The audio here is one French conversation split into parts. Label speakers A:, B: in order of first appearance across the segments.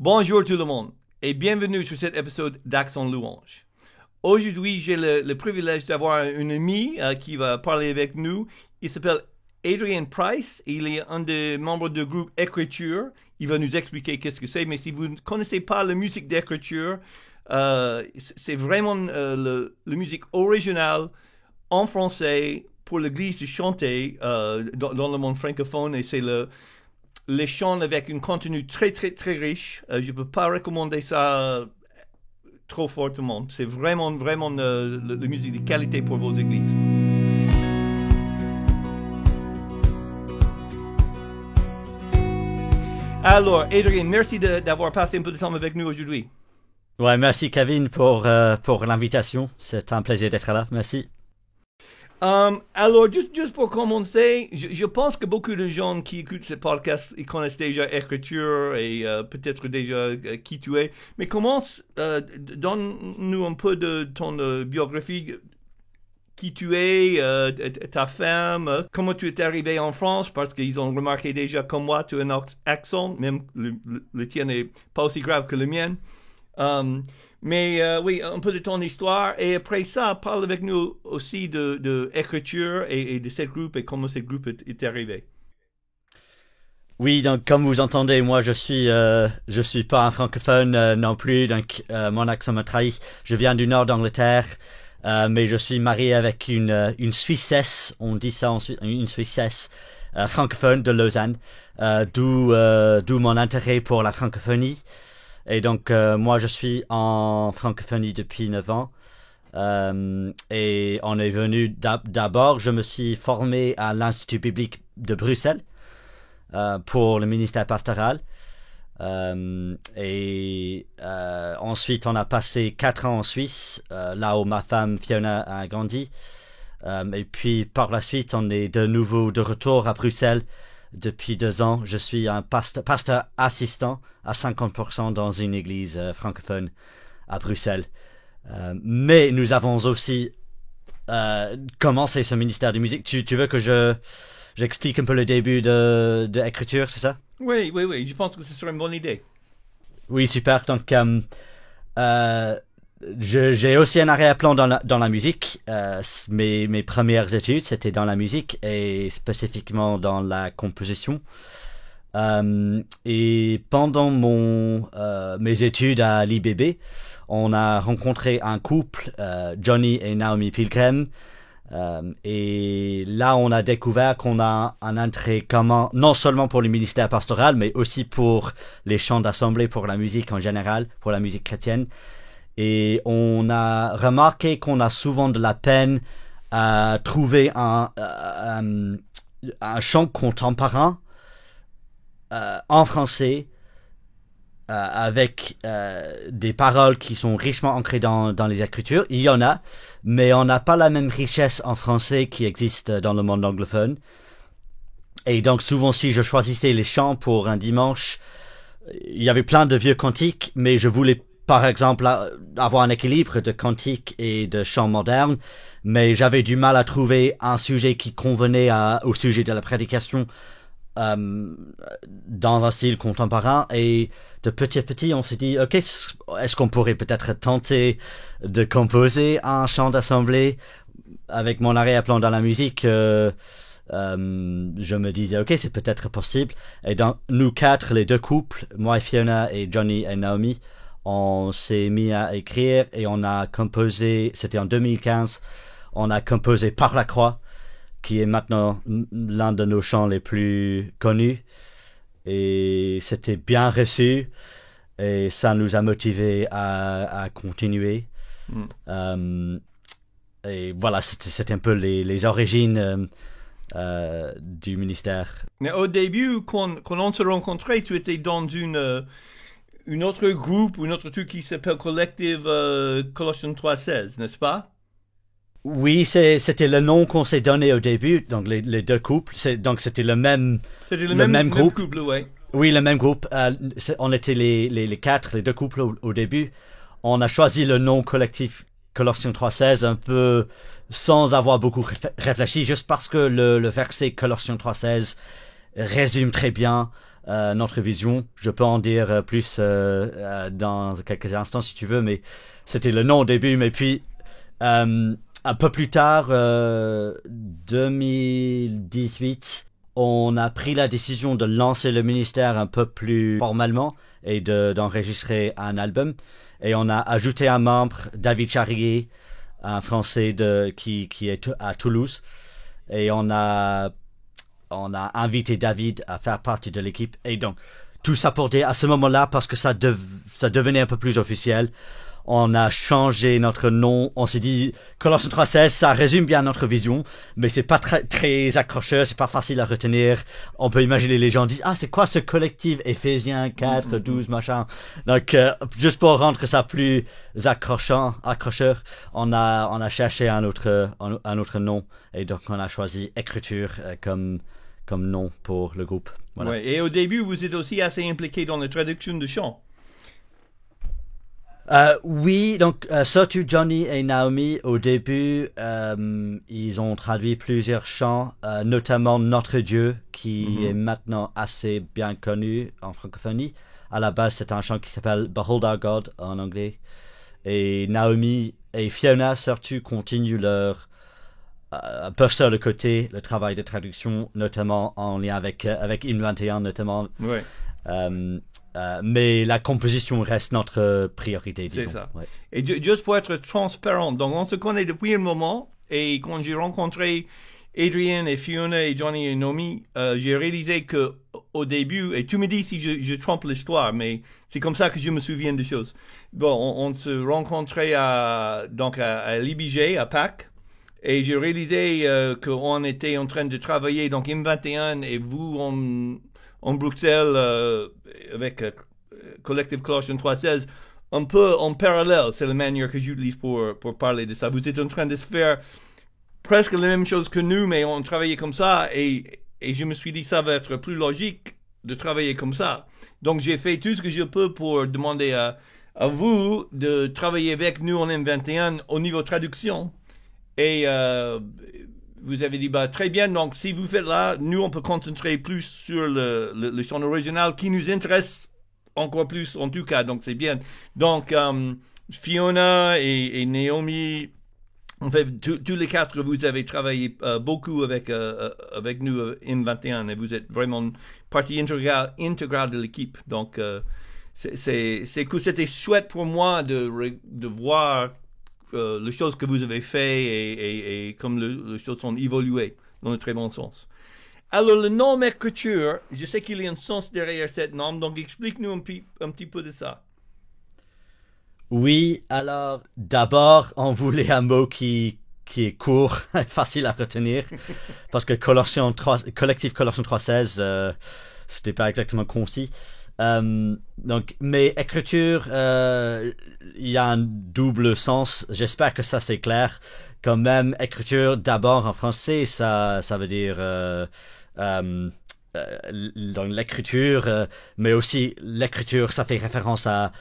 A: Bonjour tout le monde et bienvenue sur cet épisode d'Accent Louange. Aujourd'hui, j'ai le, privilège d'avoir un ami euh, qui va parler avec nous. Il s'appelle Adrian Price. Il est un des membres du groupe Écriture. Il va nous expliquer qu'est-ce que c'est. Mais si vous ne connaissez pas la musique d'écriture, euh, c'est vraiment euh, la musique originale en français pour l'Église de chanter dans, dans, le monde francophone. Et c'est le les chants avec un contenu très très très riche. Euh, je ne peux pas recommander ça euh, trop fortement. C'est vraiment vraiment euh, la musique de qualité pour vos églises. Alors, Adrien, merci d'avoir passé un peu de temps avec nous aujourd'hui.
B: Ouais, merci Kevin pour, pour l'invitation. C'est un plaisir d'être là. Merci.
A: Um, alors, juste, pour commencer, je, pense que beaucoup de gens qui écoutent ce podcast, connaissent déjà écriture et euh, peut-être déjà euh, qui tu es. Mais commence, euh, donne-nous un peu de ton biographie, qui tu es, ta femme, comment tu es arrivé en France, parce qu'ils ont remarqué déjà comme moi, tu as un accent, même le, tien n'est pas aussi grave que le mien. Mais euh, oui, un peu de ton histoire. Et après ça, parle avec nous aussi de, de écriture et, de ce groupe et comment ce groupe est, arrivé.
B: Oui, donc comme vous entendez, moi je suis euh, je suis pas un francophone euh, non plus, donc mon accent me trahit. Je viens du nord d'Angleterre, mais je suis marié avec une une Suissesse, on dit ça en une Suissesse francophone de Lausanne, d'où d'où mon intérêt pour la francophonie. Et donc, euh, moi, je suis en francophonie depuis 9 ans. Euh, et on est venu d'abord, je me suis formé à l'Institut biblique de Bruxelles euh, pour le ministère pastoral. et ensuite, on a passé 4 ans en Suisse, là où ma femme Fiona a grandi. et puis, par la suite, on est de nouveau de retour à Bruxelles depuis deux ans. Je suis un pasteur, assistant à 50% dans une église euh, francophone à Bruxelles. Euh, mais nous avons aussi euh, commencé ce ministère de musique. Tu, veux que je j'explique un peu le début de, l'écriture, c'est ça?
A: Oui, oui, oui. Je pense que ce serait une bonne idée.
B: Oui, super. Donc, j'ai aussi un arrière-plan dans la, dans la musique. Euh, mes, premières études, c'était dans la musique et spécifiquement dans la composition. Euh, et pendant mon, euh, mes études à l'IBB, on a rencontré un couple, Johnny et Naomi Pilgrim. Et là, on a découvert qu'on a un intérêt commun, non seulement pour le ministère pastoral, mais aussi pour les chants d'assemblée, pour la musique en général, pour la musique chrétienne. Et on a remarqué qu'on a souvent de la peine à trouver un, euh, un, chant contemporain euh, en français euh, avec des paroles qui sont richement ancrées dans, dans les écritures. Il y en a, mais on n'a pas la même richesse en français qui existe dans le monde anglophone. Et donc souvent si je choisissais les chants pour un dimanche, il y avait plein de vieux cantiques, mais je voulais par exemple, avoir un équilibre de cantique et de chant moderne, mais j'avais du mal à trouver un sujet qui convenait au sujet de la prédication euh, dans un style contemporain. Et de petit à petit, on s'est dit, ok, est-ce qu'on pourrait peut-être tenter de composer un chant d'assemblée avec mon arrière-plan dans la musique euh, euh, je me disais, ok, c'est peut-être possible. Et donc, nous quatre, les deux couples, moi, Fiona et Johnny et Naomi, on s'est mis à écrire et on a composé, c'était en 2015, on a composé Par la Croix, qui est maintenant l'un de nos chants les plus connus. Et c'était bien reçu et ça nous a motivé à, continuer. Mm. Euh, et voilà, c'était un peu les, origines euh, euh, du ministère.
A: Mais au début, quand, quand on se rencontrait, tu étais dans une une autre groupe, une autre truc qui s'appelle Collective euh, Colossians 3.16, n'est-ce pas?
B: Oui, c'était le nom qu'on s'est donné au début, donc les, deux couples. Donc c'était le même,
A: le, le même, groupe. couple, ouais.
B: Oui, le même groupe. Euh, on était les, les, quatre, les deux couples au, début. On a choisi le nom collectif Colossians 3.16 un peu sans avoir beaucoup réfléchi, juste parce que le, le verset Colossians 3.16 résume très bien notre vision. Je peux en dire plus dans quelques instants si tu veux, mais c'était le nom au début. Mais puis, un peu plus tard, 2018, on a pris la décision de lancer le ministère un peu plus formellement et d'enregistrer un album. Et on a ajouté un membre, David Charrier, un Français de, qui, qui est à Toulouse. Et on a, on a invité David à faire partie de l'équipe. Et donc, tout dire à ce moment-là, parce que ça, ça devenait un peu plus officiel, on a changé notre nom. On s'est dit, Colossiens 3.16, ça résume bien notre vision, mais c'est pas très, très accrocheur, c'est pas facile à retenir. On peut imaginer les gens disent, ah, c'est quoi ce collectif? Ephésiens 4, 12, machin. Donc, euh, juste pour rendre ça plus accrochant, accrocheur, on a, on a cherché un autre, un, autre nom. Et donc, on a choisi écriture euh, comme, comme nom pour le groupe.
A: Voilà. et au début, vous êtes aussi assez impliqué dans la traduction de chants.
B: Euh, oui, donc euh, surtout Johnny et Naomi, au début, euh, ils ont traduit plusieurs chants, notamment Notre Dieu, qui mhm. est maintenant assez bien connu en francophonie. À la base, c'est un chant qui s'appelle Behold Our God en anglais. Et Naomi et Fiona, surtout, continuent leur un peu sur le côté, le travail de traduction, notamment en lien avec, avec Hymne 21, notamment.
A: Ouais.
B: Euh, mais la composition reste notre priorité.
A: C'est ça. Et juste pour être transparent, donc on se connaît depuis un moment et quand j'ai rencontré Adrian et Fiona et Johnny et Nomi, euh, j'ai réalisé que au début, et tu me dis si je, trompe l'histoire, mais c'est comme ça que je me souviens des choses. Bon, on, se rencontrait à, donc à, l'IBG, à Pâques, et j'ai réalisé euh, qu'on était en train de travailler, donc M21 et vous, on, en Bruxelles euh, avec euh, Collective Colossian 316 un peu en parallèle. C'est la manière que j'utilise pour, pour parler de ça. Vous êtes en train de faire presque la même chose que nous, mais on travaillait comme ça et, et je me suis dit ça va être plus logique de travailler comme ça. Donc j'ai fait tout ce que je peux pour demander à, à vous de travailler avec nous en M21 au niveau traduction. Et euh, vous avez dit, bah, très bien, donc si vous faites là, nous, on peut concentrer plus sur le, le, chant original qui nous intéresse encore plus, en tout cas, donc c'est bien. Donc, euh, Fiona et, Naomi, en fait, tous les quatre, vous avez travaillé euh, beaucoup avec, euh, avec nous, M21, et vous êtes vraiment partie intégrale, intégrale de l'équipe. Donc, c'est que c'était chouette pour moi de, de voir euh, les choses que vous avez fait et, comme les choses sont évoluées dans le très bon sens. Alors, le nom écriture, je sais qu'il y a un sens derrière ce nom, donc explique-nous un, petit peu de ça.
B: Oui, alors, d'abord, on voulait un mot qui, est court, facile à retenir, parce que Collection 3, collectif Collection 316, euh, c'était pas exactement concis. Euh, donc, mais écriture, euh, il y a un double sens. J'espère que ça c'est clair. Quand même, écriture d'abord en français, ça, ça veut dire euh, euh, euh dans l'écriture, mais aussi l'écriture, ça fait référence à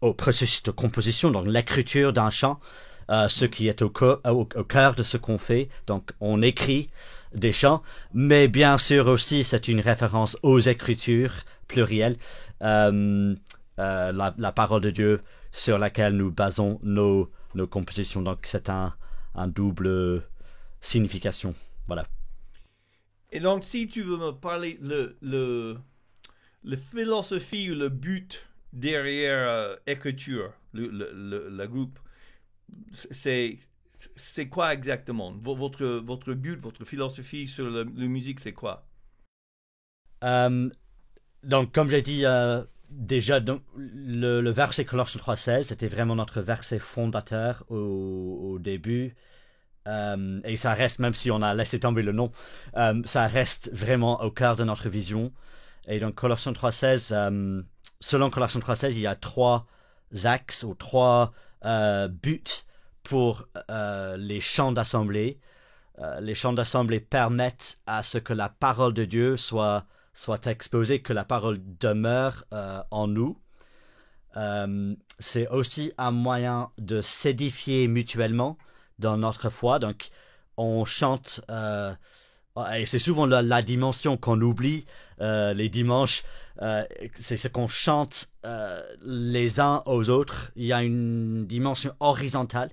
B: au processus de composition, donc l'écriture d'un chant, ce qui est au, au, au cœur de ce qu'on fait. Donc, on écrit des chants, mais bien sûr aussi c'est une référence aux écritures pluriel, euh, euh, la, parole de Dieu sur laquelle nous basons nos, nos compositions. Donc c'est un, un double signification. Voilà.
A: Et donc si tu veux me parler le, le, le philosophie ou le but derrière euh, le, le, le, groupe, c'est c'est quoi exactement? Votre, votre but, votre philosophie sur la, musique, c'est quoi?
B: Donc, comme j'ai dit euh, déjà, donc, le, verset Colossiens 3.16, c'était vraiment notre verset fondateur au, début. Euh, et ça reste, même si on a laissé tomber le nom, euh, ça reste vraiment au cœur de notre vision. Et donc, Colossiens 3.16, selon Colossiens 3.16, il y a trois axes ou trois buts pour les chants d'assemblée. les chants d'assemblée permettent à ce que la parole de Dieu soit soit exposé, que la parole demeure euh, en nous. Euh, c'est aussi un moyen de s'édifier mutuellement dans notre foi. Donc, on chante, euh, et c'est souvent la, dimension qu'on oublie les dimanches, c'est ce qu'on chante les uns aux autres. Il y a une dimension horizontale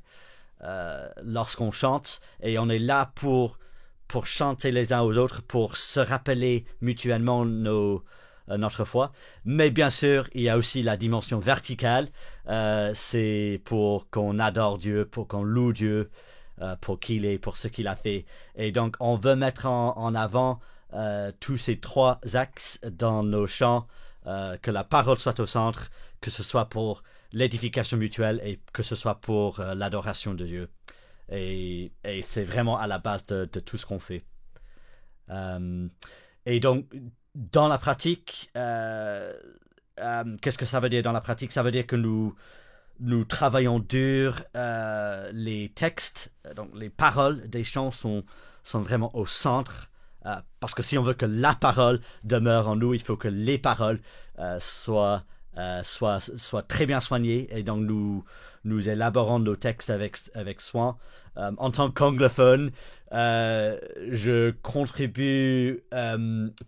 B: lorsqu'on chante et on est là pour, pour chanter les uns aux autres, pour se rappeler mutuellement nos, notre foi. Mais bien sûr, il y a aussi la dimension verticale. c'est pour qu'on adore Dieu, pour qu'on loue Dieu, pour qui il est, pour ce qu'il a fait. Et donc, on veut mettre en avant euh, tous ces trois axes dans nos chants, euh, que la parole soit au centre, que ce soit pour l'édification mutuelle et que ce soit pour euh, l'adoration de Dieu. Et, c'est vraiment à la base de, tout ce qu'on fait. et donc, dans la pratique, qu'est-ce que ça veut dire dans la pratique? Ça veut dire que nous, travaillons dur les textes, donc les paroles des chants sont, vraiment au centre euh, parce que si on veut que la parole demeure en nous, il faut que les paroles euh, soient, euh, soient, très bien soignées. Et donc, nous, élaborons nos textes avec, soin. en tant qu'anglophone, je contribue,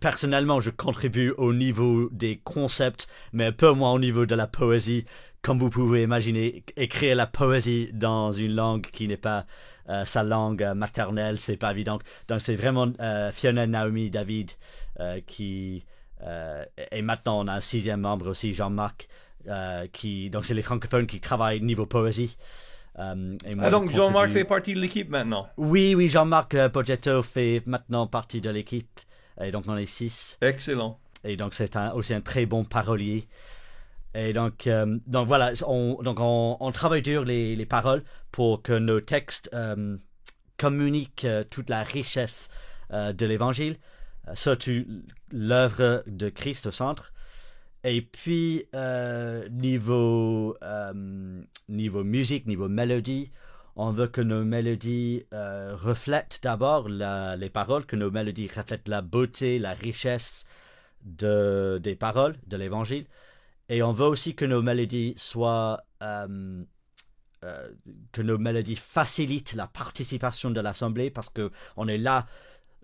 B: personnellement, je contribue au niveau des concepts, mais un peu moins au niveau de la poésie. Comme vous pouvez imaginer, écrire la poésie dans une langue qui n'est pas euh, sa langue euh, maternelle, c'est pas évident. Donc c'est vraiment euh, Fiona, Naomi, David qui et maintenant on a un sixième membre aussi, Jean-Marc, qui donc c'est les francophones qui travaillent niveau poésie.
A: et ah, donc Jean-Marc fait partie de l'équipe maintenant?
B: Oui, oui, Jean-Marc Pogetto fait maintenant partie de l'équipe. Et donc on est six.
A: Excellent.
B: Et donc c'est aussi un très bon parolier. Et donc, euh, donc voilà, on, donc on, travaille dur les, les, paroles pour que nos textes euh, communiquent euh, toute la richesse de l'évangile, surtout l'œuvre de Christ au centre. Et puis, niveau, niveau musique, niveau mélodie, on veut que nos mélodies reflètent d'abord les paroles, que nos mélodies reflètent la beauté, la richesse de, des paroles de l'évangile. Et on veut aussi que nos mélodies soient. Euh, euh, que nos mélodies facilitent la participation de l'assemblée parce que on est là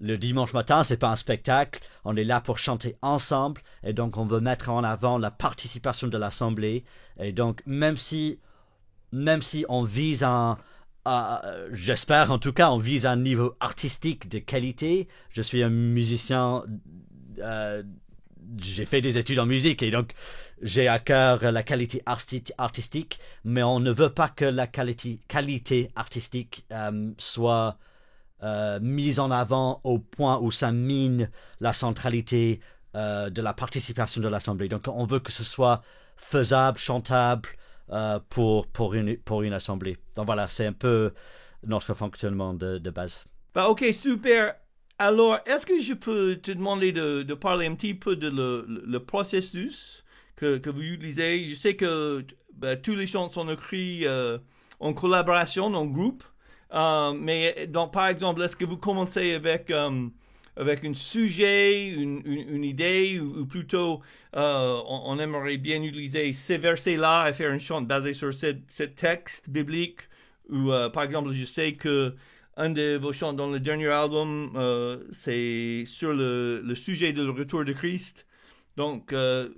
B: le dimanche matin, c'est pas un spectacle, on est là pour chanter ensemble. Et donc on veut mettre en avant la participation de l'assemblée. Et donc même si même si on vise un, j'espère en tout cas on vise un niveau artistique de qualité, je suis un musicien euh, j'ai fait des études en musique et donc j'ai à cœur la qualité artistique, mais on ne veut pas que la qualité, artistique euh, soit euh, mise en avant au point où ça mine la centralité euh, de la participation de l'Assemblée. Donc on veut que ce soit faisable, chantable pour, pour, une, pour une Assemblée. Donc voilà, c'est un peu notre fonctionnement de, de base.
A: Bah, ok, super. Alors, est-ce que je peux te demander de, de parler un petit peu de le, le processus que, que, vous utilisez? Je sais que ben, tous les chants sont écrits euh, en collaboration, en groupe. Euh, mais donc, par exemple, est-ce que vous commencez avec, euh, avec un sujet, une, une, idée, ou, plutôt on, on, aimerait bien utiliser ces versets-là et faire un chant basé sur ce texte biblique? Ou par exemple, je sais que un de vos chants dans le dernier album, euh, c'est sur le, le, sujet du retour de Christ. Donc, euh,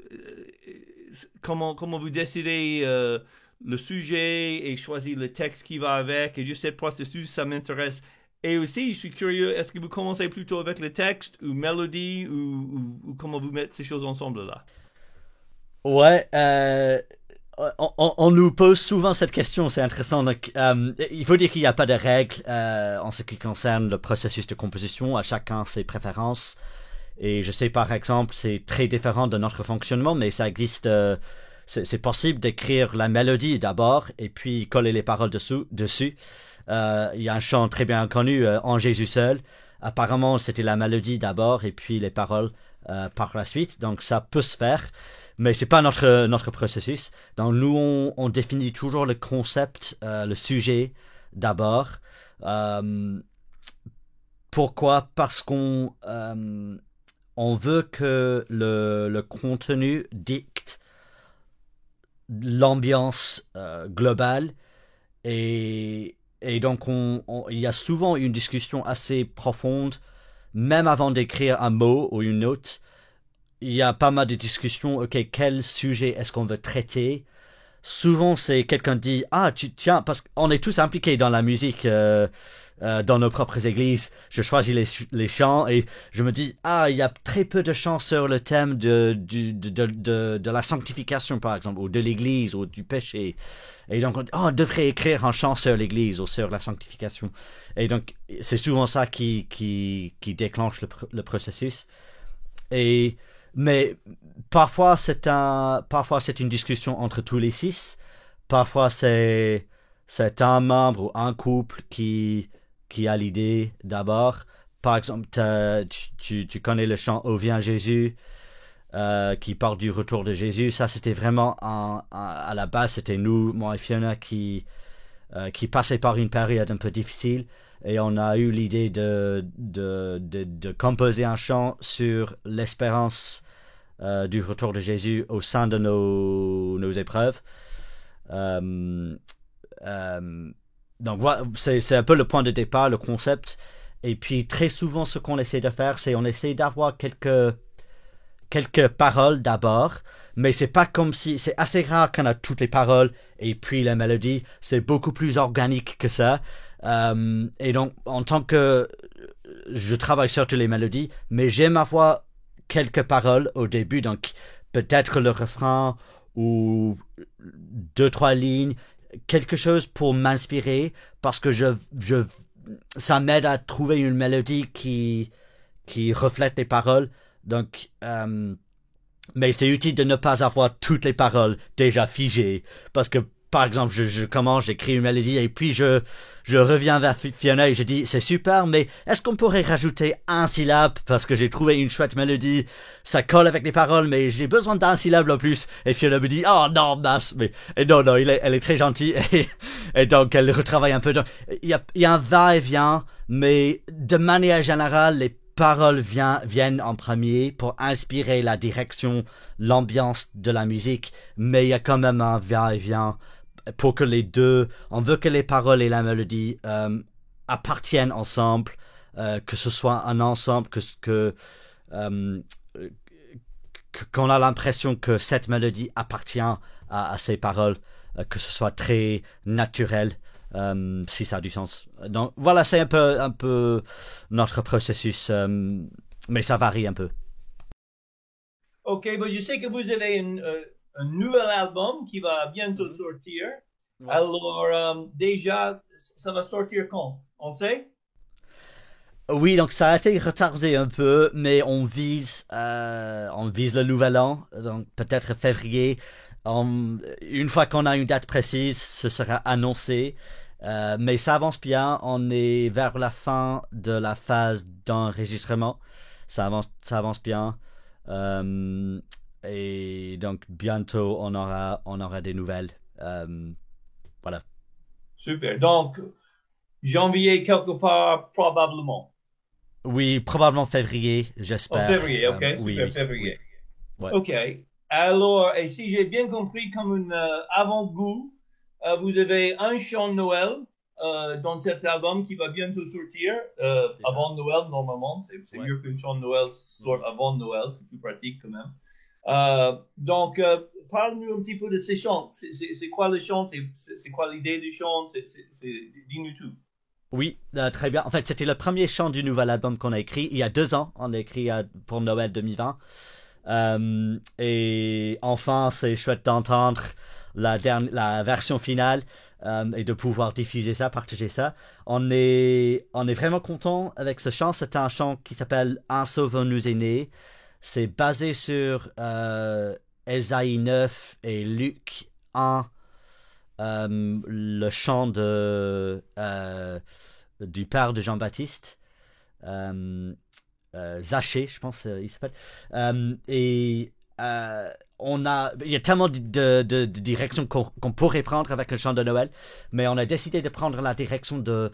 A: comment, comment vous décidez euh, le sujet et choisir le texte qui va avec et juste ce processus, ça m'intéresse. Et aussi, je suis curieux, est-ce que vous commencez plutôt avec le texte ou mélodie ou, comment vous mettez ces choses ensemble là?
B: Ouais, on, nous pose souvent cette question, c'est intéressant. Euh, il faut dire qu'il n'y a pas de règles euh, en ce qui concerne le processus de composition. À chacun ses préférences. Et je sais par exemple, c'est très différent de notre fonctionnement, mais ça existe. Euh, c'est possible d'écrire la mélodie d'abord et puis coller les paroles dessous. dessus. il y a un chant très bien connu, En Jésus seul. Apparemment, c'était la mélodie d'abord et puis les paroles par la suite. Donc ça peut se faire mais c'est pas notre notre processus. Donc nous on, définit toujours le concept, euh, le sujet d'abord. Euh, pourquoi? Parce qu'on euh, on veut que le, le contenu dicte l'ambiance globale. Et, et donc on, il y a souvent une discussion assez profonde. Même avant d'écrire un mot ou une note, il y a pas mal de discussions. Ok, quel sujet est-ce qu'on veut traiter? Souvent, c'est quelqu'un dit ah tu tiens parce qu'on est tous impliqués dans la musique. Euh, euh, dans nos propres églises, je choisis les, les, chants et je me dis, ah, il y a très peu de chants sur le thème de, de, de, de, la sanctification, par exemple, ou de l'église, ou du péché. Et donc, on, oh, on devrait écrire un chant sur l'église ou sur la sanctification. Et donc, c'est souvent ça qui, qui, qui déclenche le, le processus. Et, mais parfois, c'est un, parfois, c'est une discussion entre tous les six. Parfois, c'est, c'est un membre ou un couple qui, qui a l'idée d'abord. Par exemple, tu, tu, connais le chant Ô vient Jésus, euh, qui parle du retour de Jésus. Ça, c'était vraiment à la base, c'était nous, moi et Fiona, qui, euh, qui passaient par une période un peu difficile. Et on a eu l'idée de, de, de, composer un chant sur l'espérance euh, du retour de Jésus au sein de nos, nos épreuves. Euh, donc voilà, c'est un peu le point de départ, le concept. Et puis très souvent, ce qu'on essaie de faire, c'est on essaie d'avoir quelques quelques paroles d'abord, mais c'est pas comme si c'est assez rare qu'on a toutes les paroles et puis la mélodie. C'est beaucoup plus organique que ça. Euh, et donc, en tant que je travaille surtout les mélodies, mais j'aime avoir quelques paroles au début, donc peut-être le refrain ou deux trois lignes quelque chose pour m'inspirer parce que je, je ça m'aide à trouver une mélodie qui qui reflète les paroles. Donc, euh, mais c'est utile de ne pas avoir toutes les paroles déjà figées parce que par exemple, je, je commence, j'écris une mélodie et puis je, je reviens vers Fiona et je dis c'est super, mais est-ce qu'on pourrait rajouter un syllabe? Parce que j'ai trouvé une chouette mélodie, ça colle avec les paroles, mais j'ai besoin d'un syllabe en plus. Et Fiona me dit oh non mince, mais et non non, elle est très gentille et, et donc elle retravaille un peu. Il y a, y a un va-et-vient, mais de manière générale les paroles vient, viennent en premier pour inspirer la direction, l'ambiance de la musique, mais il y a quand même un va-et-vient pour que les deux, on veut que les paroles et la mélodie euh, appartiennent ensemble, euh, que ce soit un ensemble, que que euh, qu'on a l'impression que cette mélodie appartient à, ces paroles, euh, que ce soit très naturel. Euh, si ça a du sens. Donc voilà, c'est un peu, un peu notre processus, euh, mais ça varie un peu.
A: Ok, bon, je sais que vous avez une, un nouvel album qui va bientôt mm-hmm. sortir. Alors, euh, déjà, ça va sortir quand? On sait?
B: Oui, donc ça a été retardé un peu, mais on vise, euh, on vise le nouvel an, donc peut-être février. une fois qu'on a une date précise, ce sera annoncé. Euh, mais ça avance bien. On est vers la fin de la phase d'enregistrement. Ça avance, ça avance bien. Et donc bientôt on aura, on aura des nouvelles. Euh, voilà.
A: Super. Donc janvier quelque part probablement.
B: Oui, probablement février, j'espère.
A: Oh, février, ok. Euh, super, février. Ok. Alors, et si j'ai bien compris, comme un euh, avant-goût, vous avez un chant de Noël dans cet album qui va bientôt sortir avant Noël normalement. C'est mieux qu'un chant de Noël sorte avant Noël, c'est plus pratique quand même. Euh, donc, euh, parle-nous un petit peu de ces chants. C'est quoi le chant? C'est quoi l'idée du chant? Dis-nous tout.
B: Oui, euh, très bien. En fait, c'était le premier chant du nouvel album qu'on a écrit il y a deux ans. On a écrit pour Noël 2020. et enfin, c'est chouette d'entendre la, la version finale et de pouvoir diffuser ça, partager ça. On est, on est vraiment content avec ce chant. C'est un chant qui s'appelle Un sauveur nous est né. C'est basé sur euh, 9 et Luc 1, euh, le chant de, euh, du père de Jean-Baptiste. Euh, Zaché, je pense, il s'appelle. et on a, il y a tellement de, directions qu'on pourrait prendre avec le chant de Noël, mais on a décidé de prendre la direction de,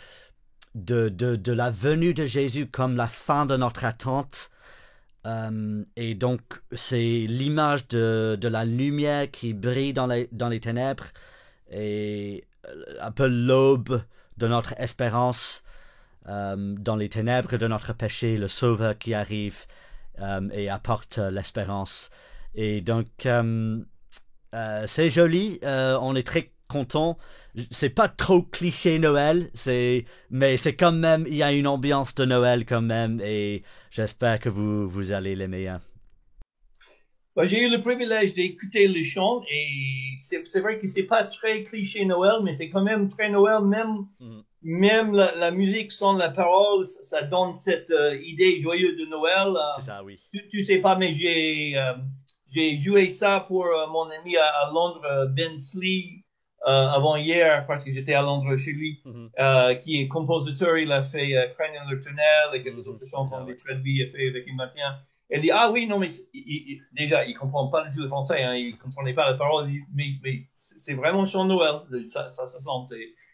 B: de, de la venue de Jésus comme la fin de notre attente euh, et donc, c'est l'image de, la lumière qui brille dans les, ténèbres et euh, un peu l'aube de notre espérance. dans les ténèbres de notre péché, le Sauveur qui arrive et apporte l'espérance. Et donc, c'est joli, on est très content. C'est pas trop cliché Noël, c'est mais c'est quand même il y a une ambiance de Noël quand même et j'espère que vous vous allez l'aimer. Hein.
A: Bah, j'ai eu le privilège d'écouter le chant et c'est vrai que c'est pas très cliché Noël, mais c'est quand même très Noël, même, mm. même la, musique sans la parole, ça, donne cette euh, idée joyeuse de Noël. Euh,
B: c'est ça, oui.
A: Tu, sais pas, mais j'ai euh, j'ai joué ça pour mon ami à, Londres, Ben Slee, avant hier, parce que j'étais à Londres chez lui, mm-hmm. qui est compositeur, il a fait Crane le Tunnel et quelques mm-hmm. autres chansons, des traduits, il a fait avec Immatien. Elle dit, ah oui, non, mais déjà, il comprend pas du tout le français, hein, il comprenait pas la parole, mais, mais c'est vraiment chant Noël, ça, sent,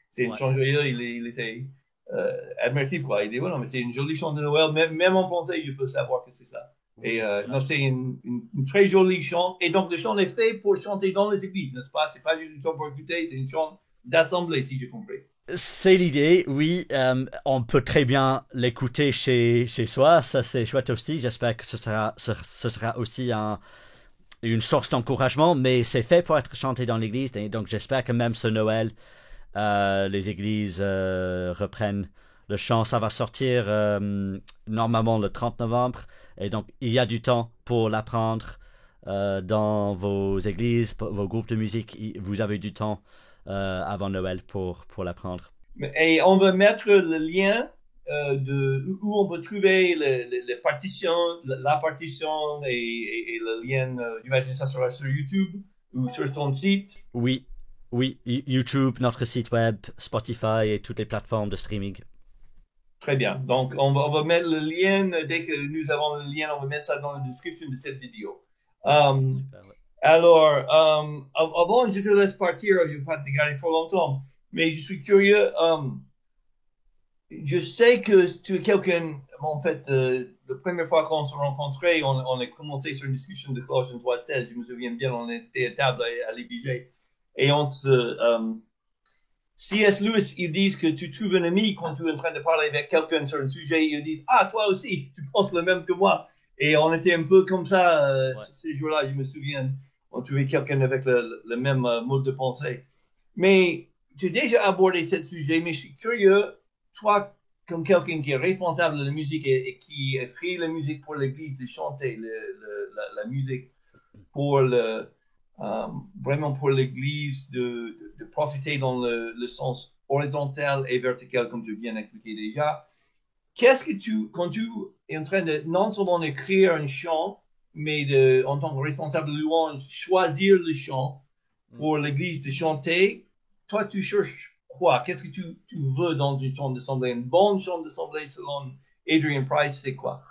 A: c'est une chant joyeux, il, il était euh, admiratif, quoi. Il dit, ouais, non, mais c'est une jolie chant de Noël, même, même en français, je peux savoir que c'est ça. Et euh, non, c'est une, une, très jolie chant. Et donc, le chant est fait pour chanter dans les églises, n'est-ce pas? C'est pas juste une chant pour écouter, c'est une chant d'assemblée, si j'ai compris.
B: C'est l'idée, oui. Euh, on peut très bien l'écouter chez, chez soi. Ça, c'est chouette aussi. J'espère que ce sera, ce, sera aussi un, une source d'encouragement. Mais c'est fait pour être chanté dans l'église. Et donc, j'espère que même ce Noël, euh, les églises reprennent le chant. Ça va sortir normalement le 30 novembre. Et donc, il y a du temps pour l'apprendre dans vos églises, vos groupes de musique. Vous avez du temps euh, avant Noël pour, pour l'apprendre.
A: Et on va mettre le lien euh, de où on peut trouver les, partitions, la partition et, le lien, euh, j'imagine ça sera sur YouTube ou sur ton site.
B: Oui, oui, YouTube, notre site web, Spotify et toutes les plateformes de streaming.
A: Très bien. Donc, on va, on va mettre le lien, dès que nous avons le lien, on va mettre ça dans la description de cette vidéo. Um, alors, euh, avant, je te laisse partir, je ne vais pas te garder trop longtemps, mais je suis curieux. Euh, je sais que tu es quelqu'un, en fait, euh, la première fois qu'on s'est rencontrés, on, on, a commencé sur une discussion de Colossiens 3.16, je me souviens bien, on était à table à, à l'IBG, et on se... C.S. Lewis, ils disent que tu trouves un ami quand tu es en train de parler avec quelqu'un sur un sujet, ils disent, ah, toi aussi, tu penses le même que moi. Et on était un peu comme ça euh, ces jours-là, je me souviens on trouvait quelqu'un avec le, même euh, mode de pensée. Mais tu as déjà abordé ce sujet, mais je suis curieux, toi, comme quelqu'un qui est responsable de la musique et, qui écrit la musique pour l'église, de chanter la, musique pour le, euh, vraiment pour l'église, de, profiter dans le, sens horizontal et vertical, comme tu viens d'expliquer déjà. Qu'est-ce que tu, quand tu es en train de non seulement écrire un chant, mais de, en tant que responsable de louange, choisir le chant pour mm. l'église de chanter, toi, tu cherches quoi? Qu'est-ce que tu, tu, veux dans une chant d'assemblée? Une bonne chant d'assemblée selon Adrian Price, c'est quoi?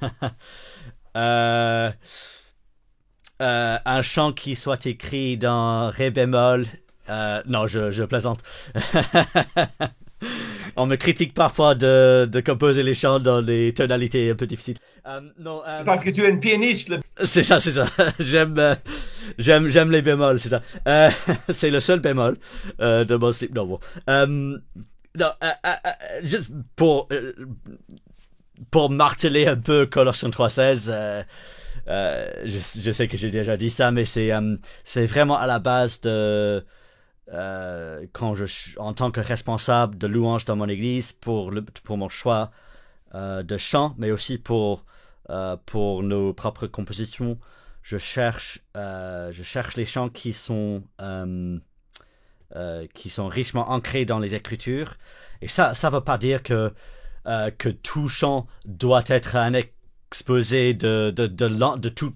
B: euh, euh, un chant qui soit écrit dans Ré bémol. Euh, non, je, je plaisante. On me critique parfois de, de composer les chants dans des tonalités un peu difficiles.
A: Euh, non, euh, Parce que tu es une pianiste.
B: C'est ça, c'est ça. j'aime, euh, j'aime, j'aime les bémols, c'est ça. c'est le seul bémol de mon slip novel. non, juste pour pour marteler un peu Colossiens 3.16, je, je sais que j'ai déjà dit ça, mais c'est c'est vraiment à la base de euh, quand je, en tant que responsable de louange dans mon église pour, pour mon choix euh, de chant, mais aussi pour, euh, pour nos propres compositions, je cherche, je cherche les chants qui sont, qui sont richement ancrés dans les Écritures. Et ça, ça ne veut pas dire que, que tout chant doit être un exposé de, de, de, de, de tout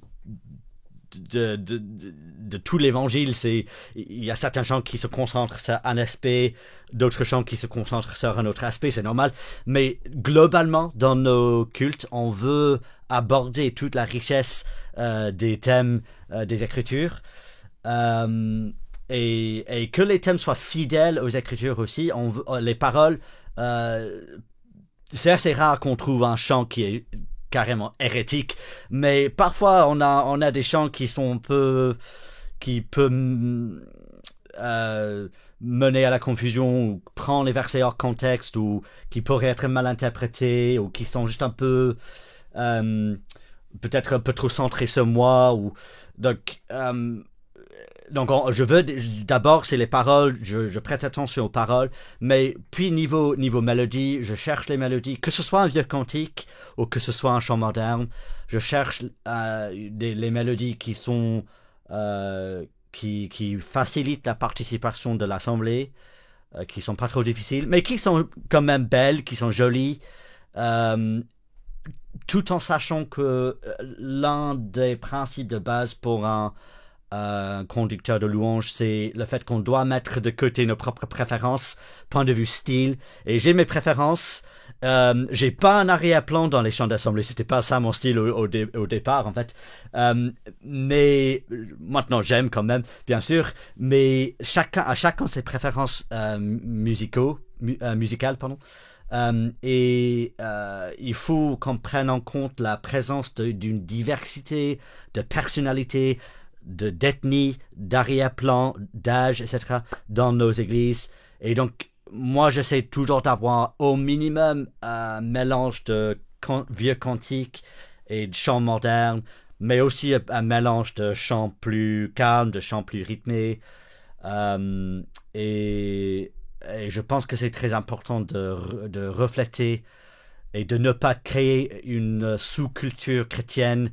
B: de, de, de, tout l'évangile, c'est il y a certains chants qui se concentrent sur un aspect, d'autres chants qui se concentrent sur un autre aspect, c'est normal. Mais globalement, dans nos cultes, on veut aborder toute la richesse euh, des thèmes euh, des Écritures. Euh, et, et, que les thèmes soient fidèles aux Écritures aussi. On les paroles, c'est assez rare qu'on trouve un chant qui est carrément hérétique, mais parfois on a, on a des chants qui sont un peu, qui peuvent mener à la confusion ou prendre les versets hors contexte ou qui pourraient être mal interprétés ou qui sont juste un peu peut-être un peu trop centrés sur moi ou donc donc je veux d'abord c'est les paroles, je, prête attention aux paroles, mais puis niveau niveau mélodie, je cherche les mélodies, que ce soit un vieux cantique ou que ce soit un chant moderne, je cherche euh, les mélodies qui sont euh, qui, qui facilitent la participation de l'assemblée, euh, qui sont pas trop difficiles, mais qui sont quand même belles, qui sont jolies. tout en sachant que l'un des principes de base pour un, un conducteur de louange, c'est le fait qu'on doit mettre de côté nos propres préférences, point de vue style. Et j'ai mes préférences. Euh, j'ai pas un arrière-plan dans les chants d'assemblée. C'était pas ça mon style au, départ, en fait. Euh, mais maintenant, j'aime quand même, bien sûr. Mais chacun, à chacun ses préférences euh, euh, musicales, pardon. Euh, et euh, il faut qu'on prenne en compte la présence d'une diversité de personnalités, de d'ethnie, d'arrière-plan, d'âge, etc. dans nos églises. Et donc, moi, j'essaie toujours d'avoir au minimum un mélange de vieux cantiques et de chants modernes, mais aussi un mélange de chants plus calmes, de chants plus rythmés. Euh, et, je pense que c'est très important de, de refléter et de ne pas créer une sous-culture chrétienne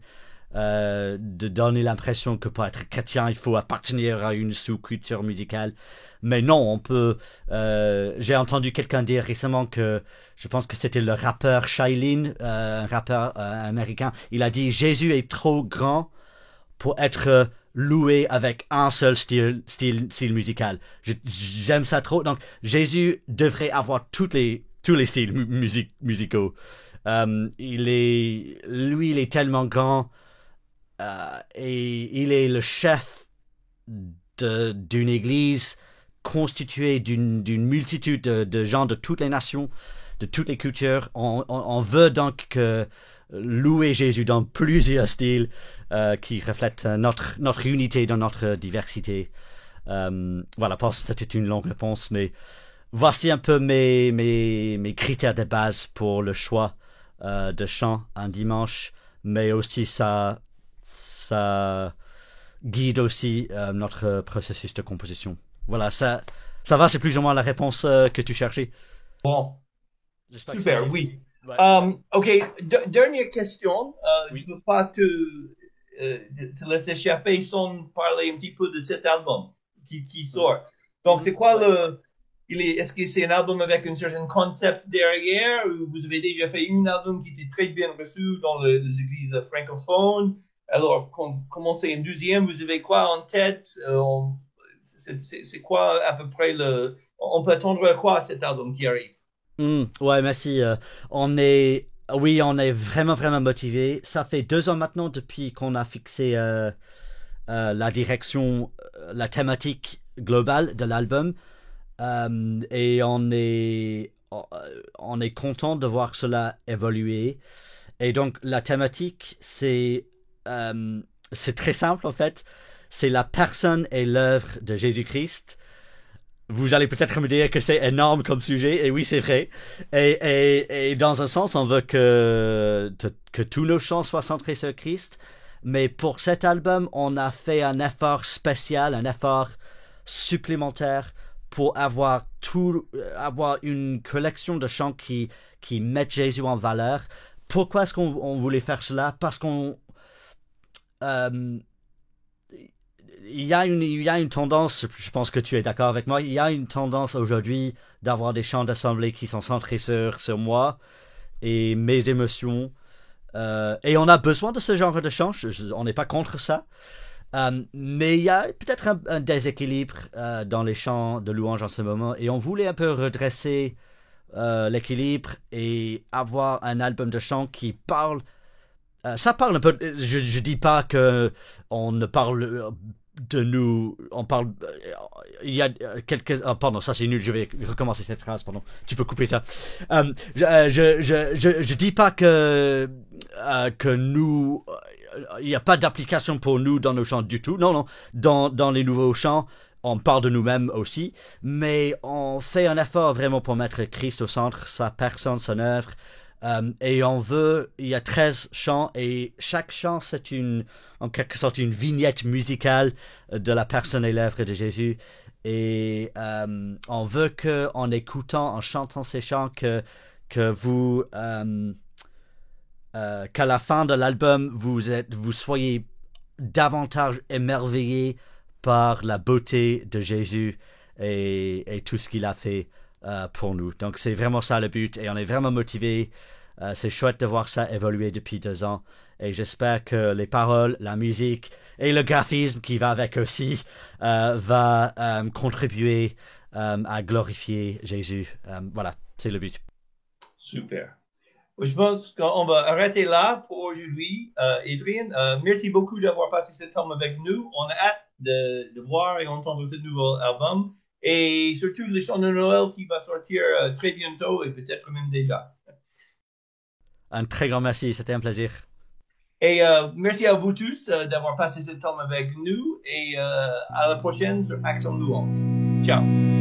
B: euh, de donner l'impression que pour être chrétien, il faut appartenir à une sous-culture musicale. Mais non, on peut. Euh, j'ai entendu quelqu'un dire récemment que je pense que c'était le rappeur Shailene, euh, un rappeur américain. Il a dit Jésus est trop grand pour être loué avec un seul style, style, style musical. J'aime ça trop. Donc Jésus devrait avoir toutes les, tous les styles musicaux. il est, lui, il est tellement grand euh, et il est le chef d'une église constituée d'une multitude de, gens de toutes les nations, de toutes les cultures. On, veut donc louer Jésus dans plusieurs styles euh, qui reflètent notre, notre unité dans notre diversité. Euh, voilà, pense que c'était une longue réponse, mais voici un peu mes, mes, mes critères de base pour le choix de chant un dimanche, mais aussi ça ça guide aussi euh, notre processus de composition. Voilà, ça, ça va, c'est plus ou moins la réponse euh, que tu cherchais.
A: Bon. Super, oui. Um, ok, dernière question. Euh, je ne veux pas te, te laisser échapper sans parler un petit peu de cet album qui, qui sort. Donc, c'est quoi le... est, est-ce que c'est un album avec un certain concept derrière ou vous avez déjà fait un album qui était très bien reçu dans les églises francophones? Alors, comment c'est une deuxième, vous avez quoi en tête? Euh, C'est quoi à peu près le... On peut attendre quoi cet album qui arrive?
B: Hmm, Ouais, merci. Euh, on est... Oui, on est vraiment, vraiment motivé. Ça fait deux ans maintenant depuis qu'on a fixé euh, la direction, la thématique globale de l'album. et on est, on est content de voir cela évoluer. Et donc, la thématique, c'est euh, c'est très simple en fait. C'est la personne et l'œuvre de Jésus-Christ. Vous allez peut-être me dire que c'est énorme comme sujet, et oui, c'est vrai. Et, et, et, dans un sens, on veut que, que tous nos chants soient centrés sur Christ. Mais pour cet album, on a fait un effort spécial, un effort supplémentaire pour avoir tout, avoir une collection de chants qui, qui mettent Jésus en valeur. Pourquoi est-ce qu'on voulait faire cela? Parce qu'on euh, il y, a une, il y a une tendance, je pense que tu es d'accord avec moi, il y a une tendance aujourd'hui d'avoir des chants d'assemblée qui sont centrés sur, sur moi et mes émotions. Euh, et on a besoin de ce genre de chants, on n'est pas contre ça. Euh, mais il y a peut-être un, déséquilibre dans les chants de louange en ce moment et on voulait un peu redresser l'équilibre et avoir un album de chants qui parle ça parle un peu. Je, je dis pas que on ne parle de nous. On parle. Il y a quelques. Oh, pardon, ça c'est nul. Je vais recommencer cette phrase. Pardon. Tu peux couper ça. Euh, je, je, dis pas que que nous il n'y a pas d'application pour nous dans nos chants du tout. Non, non. Dans, dans les nouveaux chants, on parle de nous-mêmes aussi, mais on fait un effort vraiment pour mettre Christ au centre, sa personne, son œuvre. Euh, et on veut, il y a 13 chants et chaque chant c'est une, en quelque sorte une vignette musicale de la personne et l'œuvre de Jésus. Et euh, on veut que, en écoutant, en chantant ces chants, que, que vous, euh, qu'à la fin de l'album, vous êtes, vous soyez davantage émerveillés par la beauté de Jésus et, et tout ce qu'il a fait euh, pour nous. Donc c'est vraiment ça le but et on est vraiment motivé. Euh, c'est chouette de voir ça évoluer depuis deux ans et j'espère que les paroles, la musique et le graphisme qui va avec aussi euh, va euh, contribuer à glorifier Jésus. Voilà, c'est le but.
A: Super. Je pense qu'on va arrêter là pour aujourd'hui. Euh, merci beaucoup d'avoir passé ce temps avec nous. On a hâte de, de voir et entendre ce nouveau album. Et surtout le chant de Noël qui va sortir euh, très bientôt et peut-être même déjà.
B: Un très grand merci, c'était un plaisir.
A: Et euh, merci à vous tous euh, d'avoir passé ce temps avec nous et euh, à la prochaine sur Action Louange. Ciao.